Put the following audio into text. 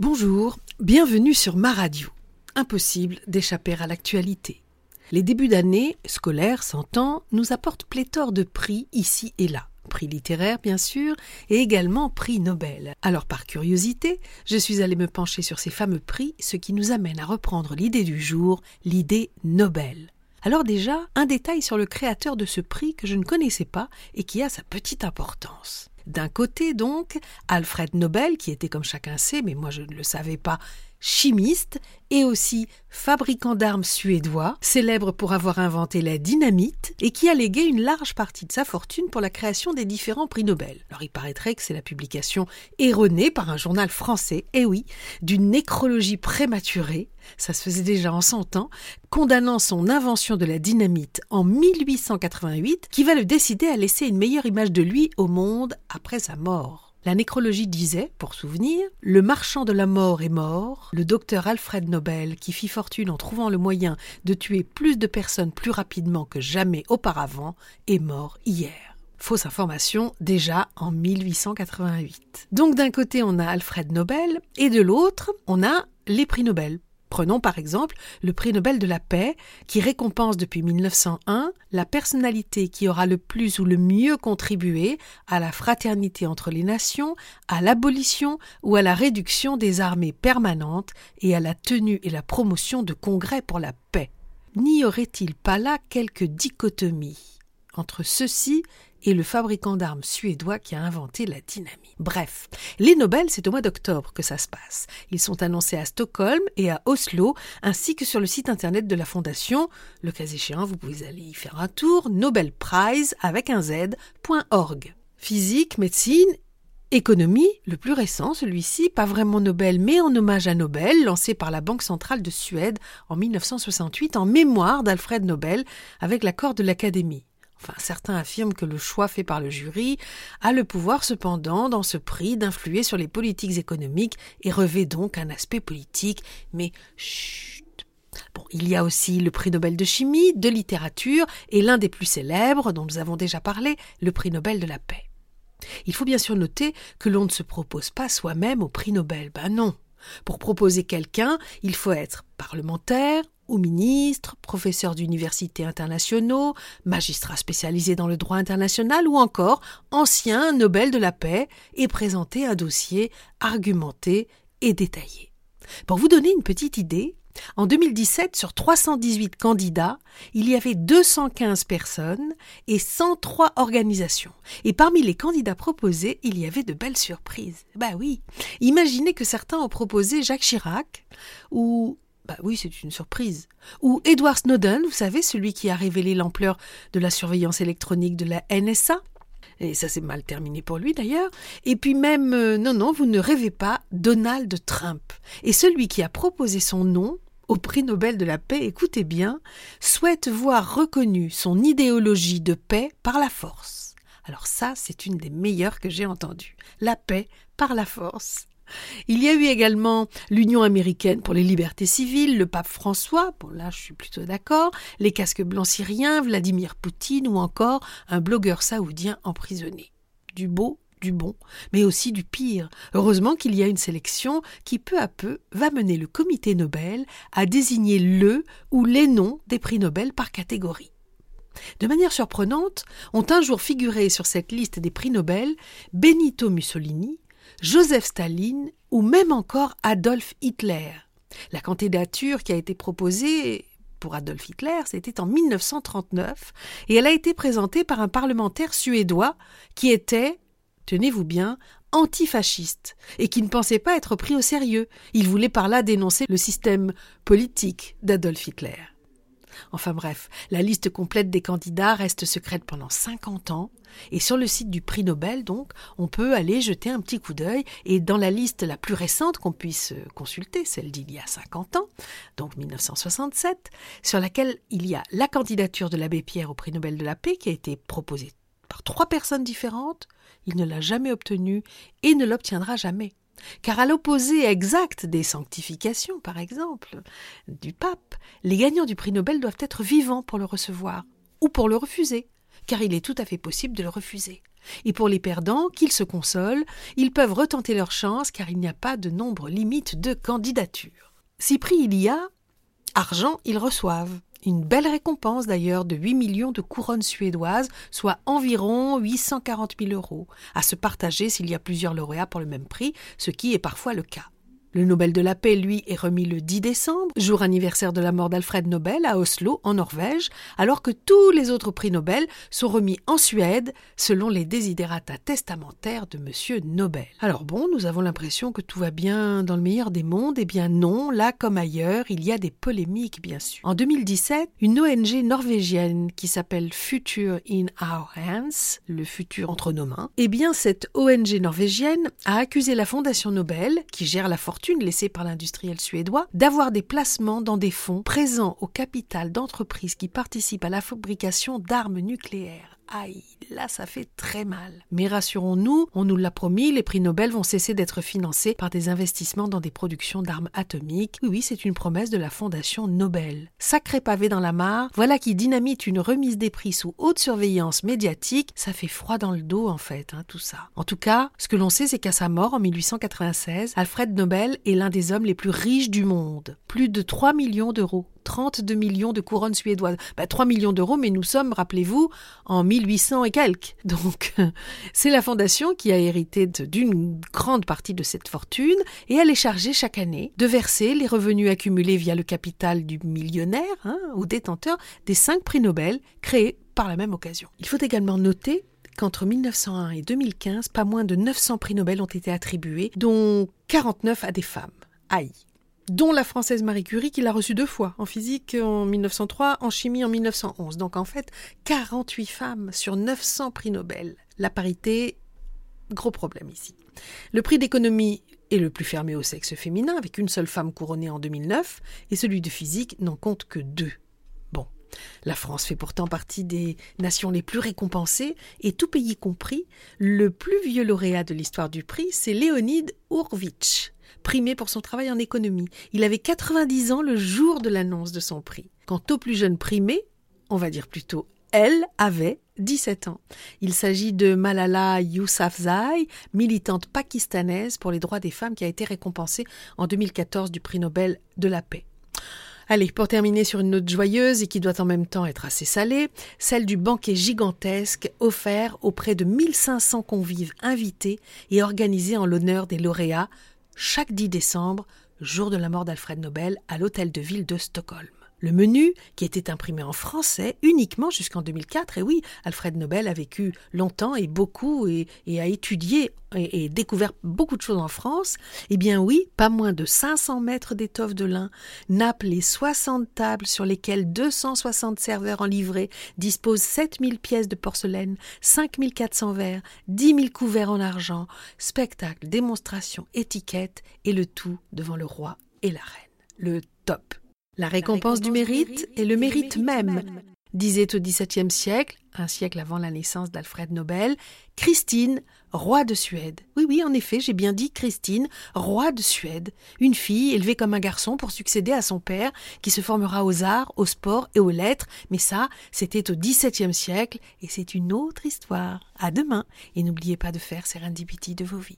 Bonjour, bienvenue sur ma radio. Impossible d'échapper à l'actualité. Les débuts d'année, scolaires s'entend, nous apportent pléthore de prix ici et là. Prix littéraire, bien sûr, et également prix Nobel. Alors, par curiosité, je suis allée me pencher sur ces fameux prix, ce qui nous amène à reprendre l'idée du jour, l'idée Nobel. Alors déjà, un détail sur le créateur de ce prix que je ne connaissais pas et qui a sa petite importance. D'un côté donc, Alfred Nobel, qui était comme chacun sait, mais moi je ne le savais pas, chimiste et aussi fabricant d'armes suédois, célèbre pour avoir inventé la dynamite et qui a légué une large partie de sa fortune pour la création des différents prix Nobel. Alors il paraîtrait que c'est la publication erronée par un journal français, eh oui, d'une nécrologie prématurée, ça se faisait déjà en son temps, condamnant son invention de la dynamite en 1888 qui va le décider à laisser une meilleure image de lui au monde après sa mort. La nécrologie disait, pour souvenir, le marchand de la mort est mort, le docteur Alfred Nobel, qui fit fortune en trouvant le moyen de tuer plus de personnes plus rapidement que jamais auparavant, est mort hier. Fausse information déjà en 1888. Donc d'un côté on a Alfred Nobel et de l'autre on a les prix Nobel Prenons par exemple le prix Nobel de la paix qui récompense depuis 1901 la personnalité qui aura le plus ou le mieux contribué à la fraternité entre les nations, à l'abolition ou à la réduction des armées permanentes et à la tenue et la promotion de congrès pour la paix. N'y aurait-il pas là quelque dichotomie entre ceci et le fabricant d'armes suédois qui a inventé la dynamite. Bref, les Nobel, c'est au mois d'octobre que ça se passe. Ils sont annoncés à Stockholm et à Oslo, ainsi que sur le site internet de la fondation. Le cas échéant, vous pouvez aller y faire un tour, nobelprize avec un z.org. Physique, médecine Économie, le plus récent, celui-ci, pas vraiment Nobel, mais en hommage à Nobel, lancé par la Banque centrale de Suède en 1968 en mémoire d'Alfred Nobel avec l'accord de l'Académie. Enfin, certains affirment que le choix fait par le jury a le pouvoir cependant, dans ce prix, d'influer sur les politiques économiques et revêt donc un aspect politique, mais chut. Bon, il y a aussi le prix Nobel de chimie, de littérature et l'un des plus célèbres, dont nous avons déjà parlé, le prix Nobel de la paix. Il faut bien sûr noter que l'on ne se propose pas soi-même au prix Nobel. Ben non. Pour proposer quelqu'un, il faut être parlementaire, ou ministre, professeur d'universités internationaux, magistrat spécialisé dans le droit international ou encore ancien Nobel de la paix et présenter un dossier argumenté et détaillé. Pour vous donner une petite idée, en 2017, sur 318 candidats, il y avait 215 personnes et 103 organisations. Et parmi les candidats proposés, il y avait de belles surprises. Bah oui. Imaginez que certains ont proposé Jacques Chirac ou bah oui, c'est une surprise. Ou Edward Snowden, vous savez, celui qui a révélé l'ampleur de la surveillance électronique de la NSA. Et ça s'est mal terminé pour lui d'ailleurs. Et puis même, euh, non, non, vous ne rêvez pas, Donald Trump. Et celui qui a proposé son nom au prix Nobel de la paix, écoutez bien, souhaite voir reconnue son idéologie de paix par la force. Alors ça, c'est une des meilleures que j'ai entendues. La paix par la force. Il y a eu également l'Union américaine pour les libertés civiles, le pape François, bon là je suis plutôt d'accord, les casques blancs syriens, Vladimir Poutine ou encore un blogueur saoudien emprisonné. Du beau, du bon, mais aussi du pire. Heureusement qu'il y a une sélection qui peu à peu va mener le comité Nobel à désigner le ou les noms des prix Nobel par catégorie. De manière surprenante, ont un jour figuré sur cette liste des prix Nobel Benito Mussolini, Joseph Staline ou même encore Adolf Hitler. La candidature qui a été proposée pour Adolf Hitler, c'était en 1939, et elle a été présentée par un parlementaire suédois qui était, tenez-vous bien, antifasciste, et qui ne pensait pas être pris au sérieux. Il voulait par là dénoncer le système politique d'Adolf Hitler. Enfin bref, la liste complète des candidats reste secrète pendant 50 ans, et sur le site du prix Nobel, donc, on peut aller jeter un petit coup d'œil, et dans la liste la plus récente qu'on puisse consulter, celle d'il y a 50 ans, donc 1967, sur laquelle il y a la candidature de l'abbé Pierre au prix Nobel de la paix qui a été proposée par trois personnes différentes, il ne l'a jamais obtenue et ne l'obtiendra jamais. Car à l'opposé exact des sanctifications, par exemple, du pape, les gagnants du prix Nobel doivent être vivants pour le recevoir, ou pour le refuser, car il est tout à fait possible de le refuser. Et pour les perdants, qu'ils se consolent, ils peuvent retenter leur chance car il n'y a pas de nombre limite de candidatures. Si prix il y a, argent ils reçoivent. Une belle récompense d'ailleurs de 8 millions de couronnes suédoises, soit environ 840 000 euros, à se partager s'il y a plusieurs lauréats pour le même prix, ce qui est parfois le cas. Le Nobel de la paix, lui, est remis le 10 décembre, jour anniversaire de la mort d'Alfred Nobel à Oslo, en Norvège, alors que tous les autres prix Nobel sont remis en Suède, selon les désiderata testamentaires de M. Nobel. Alors bon, nous avons l'impression que tout va bien dans le meilleur des mondes, eh bien non, là comme ailleurs, il y a des polémiques, bien sûr. En 2017, une ONG norvégienne qui s'appelle Future in Our Hands, le futur entre nos mains, eh bien cette ONG norvégienne a accusé la Fondation Nobel, qui gère la fortune laissée par l'industriel suédois d'avoir des placements dans des fonds présents au capital d'entreprises qui participent à la fabrication d'armes nucléaires. Aïe, là ça fait très mal. Mais rassurons-nous, on nous l'a promis, les prix Nobel vont cesser d'être financés par des investissements dans des productions d'armes atomiques. Oui, c'est une promesse de la Fondation Nobel. Sacré pavé dans la mare, voilà qui dynamite une remise des prix sous haute surveillance médiatique. Ça fait froid dans le dos en fait, hein, tout ça. En tout cas, ce que l'on sait, c'est qu'à sa mort en 1896, Alfred Nobel est l'un des hommes les plus riches du monde. Plus de 3 millions d'euros. 32 millions de couronnes suédoises. 3 bah, millions d'euros, mais nous sommes, rappelez-vous, en 1800 et quelques. Donc, c'est la fondation qui a hérité d'une grande partie de cette fortune et elle est chargée chaque année de verser les revenus accumulés via le capital du millionnaire hein, ou détenteur des cinq prix Nobel créés par la même occasion. Il faut également noter qu'entre 1901 et 2015, pas moins de 900 prix Nobel ont été attribués, dont 49 à des femmes. Aïe dont la française Marie Curie qui l'a reçue deux fois, en physique en 1903, en chimie en 1911. Donc en fait, 48 femmes sur 900 prix Nobel. La parité, gros problème ici. Le prix d'économie est le plus fermé au sexe féminin, avec une seule femme couronnée en 2009, et celui de physique n'en compte que deux. Bon, la France fait pourtant partie des nations les plus récompensées, et tout pays compris, le plus vieux lauréat de l'histoire du prix, c'est Léonide Urwitsch primé pour son travail en économie. Il avait 90 ans le jour de l'annonce de son prix. Quant au plus jeune primé, on va dire plutôt elle avait 17 ans. Il s'agit de Malala Yousafzai, militante pakistanaise pour les droits des femmes qui a été récompensée en 2014 du prix Nobel de la paix. Allez, pour terminer sur une note joyeuse et qui doit en même temps être assez salée, celle du banquet gigantesque offert auprès de 1500 convives invités et organisé en l'honneur des lauréats chaque 10 décembre, jour de la mort d'Alfred Nobel, à l'hôtel de ville de Stockholm. Le menu, qui était imprimé en français uniquement jusqu'en 2004, et oui, Alfred Nobel a vécu longtemps et beaucoup et, a étudié et, découvert beaucoup de choses en France, eh bien oui, pas moins de 500 mètres d'étoffe de lin nappent les 60 tables sur lesquelles 260 serveurs en livrée disposent 7000 pièces de porcelaine, 5400 verres, 10 000 couverts en argent, spectacle, démonstration, étiquette, et le tout devant le roi et la reine. Le top. La récompense du mérite est le mérite même, disait au XVIIe siècle, un siècle avant la naissance d'Alfred Nobel, Christine, roi de Suède. Oui, oui, en effet, j'ai bien dit Christine, roi de Suède, une fille élevée comme un garçon pour succéder à son père, qui se formera aux arts, aux sports et aux lettres, mais ça, c'était au XVIIe siècle, et c'est une autre histoire. À demain, et n'oubliez pas de faire Serendipity de vos vies.